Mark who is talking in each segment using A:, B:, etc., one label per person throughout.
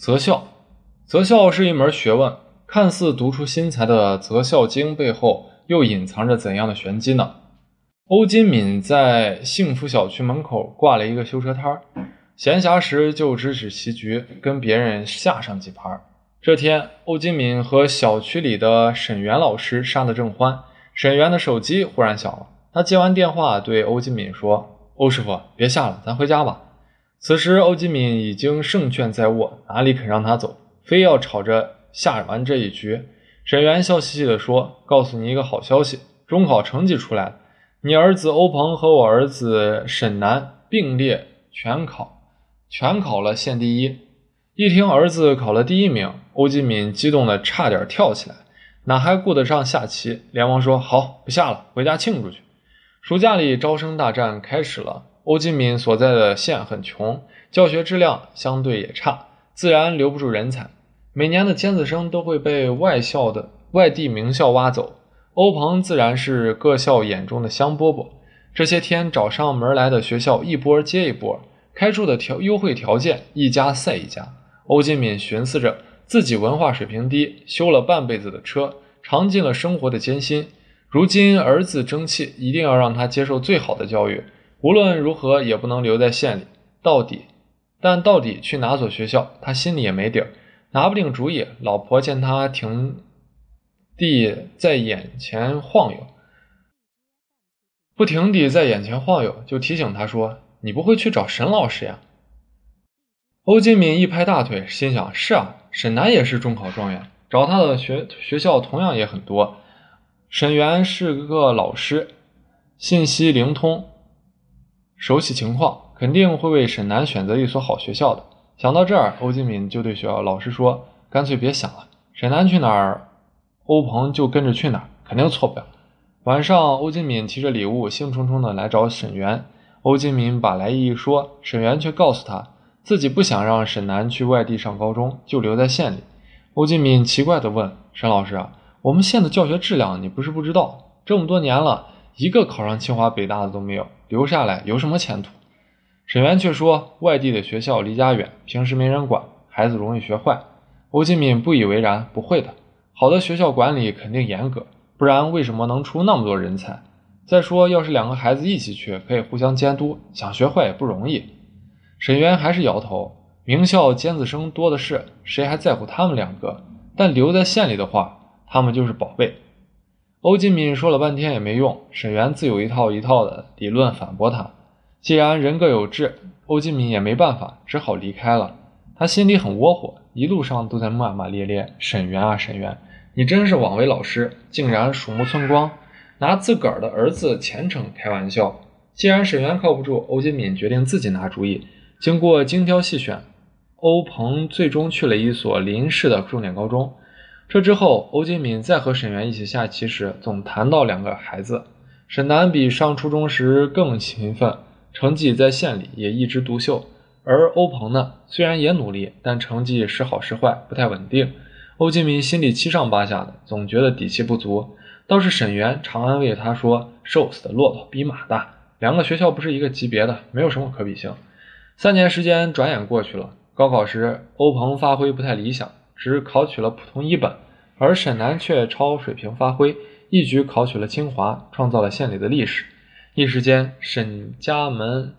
A: 择校，择校是一门学问，看似独出心裁的择校经背后，又隐藏着怎样的玄机呢？欧金敏在幸福小区门口挂了一个修车摊儿，闲暇时就指使棋局，跟别人下上几盘。这天，欧金敏和小区里的沈源老师杀得正欢，沈源的手机忽然响了，他接完电话对欧金敏说：“欧师傅，别下了，咱回家吧。”此时，欧吉敏已经胜券在握，哪里肯让他走，非要吵着下完这一局。沈源笑嘻嘻地说：“告诉你一个好消息，中考成绩出来了，你儿子欧鹏和我儿子沈南并列全考，全考了县第一。”一听儿子考了第一名，欧吉敏激动得差点跳起来，哪还顾得上下棋，连忙说：“好，不下了，回家庆祝去。”暑假里招生大战开始了。欧金敏所在的县很穷，教学质量相对也差，自然留不住人才。每年的尖子生都会被外校的外地名校挖走。欧鹏自然是各校眼中的香饽饽。这些天找上门来的学校一波接一波，开出的条优惠条件一家赛一家。欧金敏寻思着，自己文化水平低，修了半辈子的车，尝尽了生活的艰辛。如今儿子争气，一定要让他接受最好的教育。无论如何也不能留在县里，到底，但到底去哪所学校，他心里也没底儿，拿不定主意。老婆见他停地在眼前晃悠，不停地在眼前晃悠，就提醒他说：“你不会去找沈老师呀？”欧金敏一拍大腿，心想：“是啊，沈南也是中考状元，找他的学学校同样也很多。沈源是个老师，信息灵通。”熟悉情况，肯定会为沈南选择一所好学校的。想到这儿，欧金敏就对学校老师说：“干脆别想了，沈南去哪儿，欧鹏就跟着去哪儿，肯定错不了。”晚上，欧金敏提着礼物，兴冲冲地来找沈源。欧金敏把来意一说，沈源却告诉他自己不想让沈南去外地上高中，就留在县里。欧金敏奇怪的问：“沈老师啊，我们县的教学质量你不是不知道，这么多年了。”一个考上清华北大的都没有，留下来有什么前途？沈源却说，外地的学校离家远，平时没人管，孩子容易学坏。欧金敏不以为然，不会的，好的学校管理肯定严格，不然为什么能出那么多人才？再说，要是两个孩子一起去，可以互相监督，想学坏也不容易。沈源还是摇头，名校尖子生多的是，谁还在乎他们两个？但留在县里的话，他们就是宝贝。欧金敏说了半天也没用，沈源自有一套一套的理论反驳他。既然人各有志，欧金敏也没办法，只好离开了。他心里很窝火，一路上都在骂骂咧咧：“沈源啊，沈源，你真是枉为老师，竟然鼠目寸光，拿自个儿的儿子前程开玩笑。”既然沈源靠不住，欧金敏决定自己拿主意。经过精挑细选，欧鹏最终去了一所临市的重点高中。这之后，欧金敏再和沈源一起下棋时，总谈到两个孩子。沈南比上初中时更勤奋，成绩在县里也一枝独秀。而欧鹏呢，虽然也努力，但成绩时好时坏，不太稳定。欧金敏心里七上八下的，总觉得底气不足。倒是沈源常安慰他说：“瘦死的骆驼比马大，两个学校不是一个级别的，没有什么可比性。”三年时间转眼过去了，高考时，欧鹏发挥不太理想。只考取了普通一本，而沈南却超水平发挥，一举考取了清华，创造了县里的历史。一时间，沈家门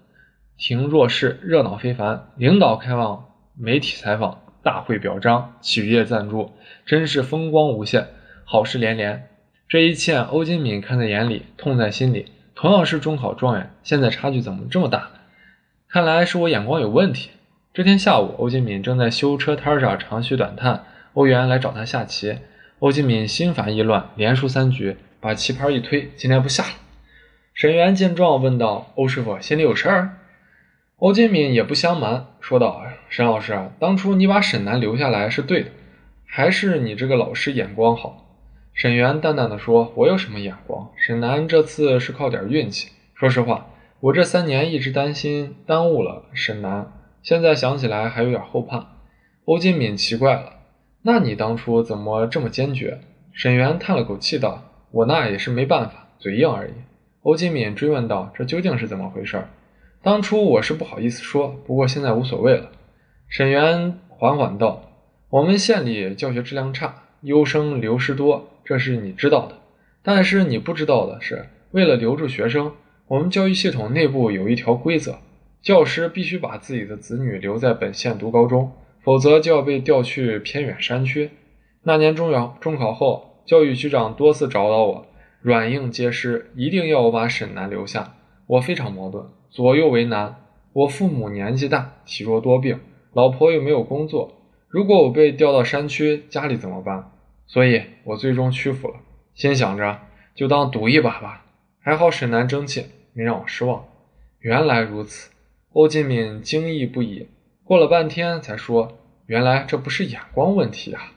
A: 庭若市，热闹非凡。领导开望，媒体采访，大会表彰，企业赞助，真是风光无限，好事连连。这一切，欧金敏看在眼里，痛在心里。同样是中考状元，现在差距怎么这么大？看来是我眼光有问题。这天下午，欧金敏正在修车摊上长吁短叹。欧元来找他下棋，欧金敏心烦意乱，连输三局，把棋盘一推：“今天不下了。”沈源见状问道：“欧师傅，心里有事儿？”欧金敏也不相瞒，说道：“沈老师，当初你把沈南留下来是对的，还是你这个老师眼光好。”沈源淡淡的说：“我有什么眼光？沈南这次是靠点运气。说实话，我这三年一直担心耽误了沈南。”现在想起来还有点后怕。欧金敏奇怪了：“那你当初怎么这么坚决？”沈源叹了口气道：“我那也是没办法，嘴硬而已。”欧金敏追问道：“这究竟是怎么回事？”当初我是不好意思说，不过现在无所谓了。沈源缓缓道：“我们县里教学质量差，优生流失多，这是你知道的。但是你不知道的是，为了留住学生，我们教育系统内部有一条规则：教师必须把自己的子女留在本县读高中，否则就要被调去偏远山区。那年中考中考后，教育局长多次找到我，软硬皆施，一定要我把沈南留下。我非常矛盾，左右为难。我父母年纪大，体弱多病，老婆又没有工作。如果我被调到山区，家里怎么办？所以我最终屈服了，心想着就当赌一把吧。还好沈南争气，没让我失望。原来如此，欧金敏惊异不已，过了半天才说：“原来这不是眼光问题啊。”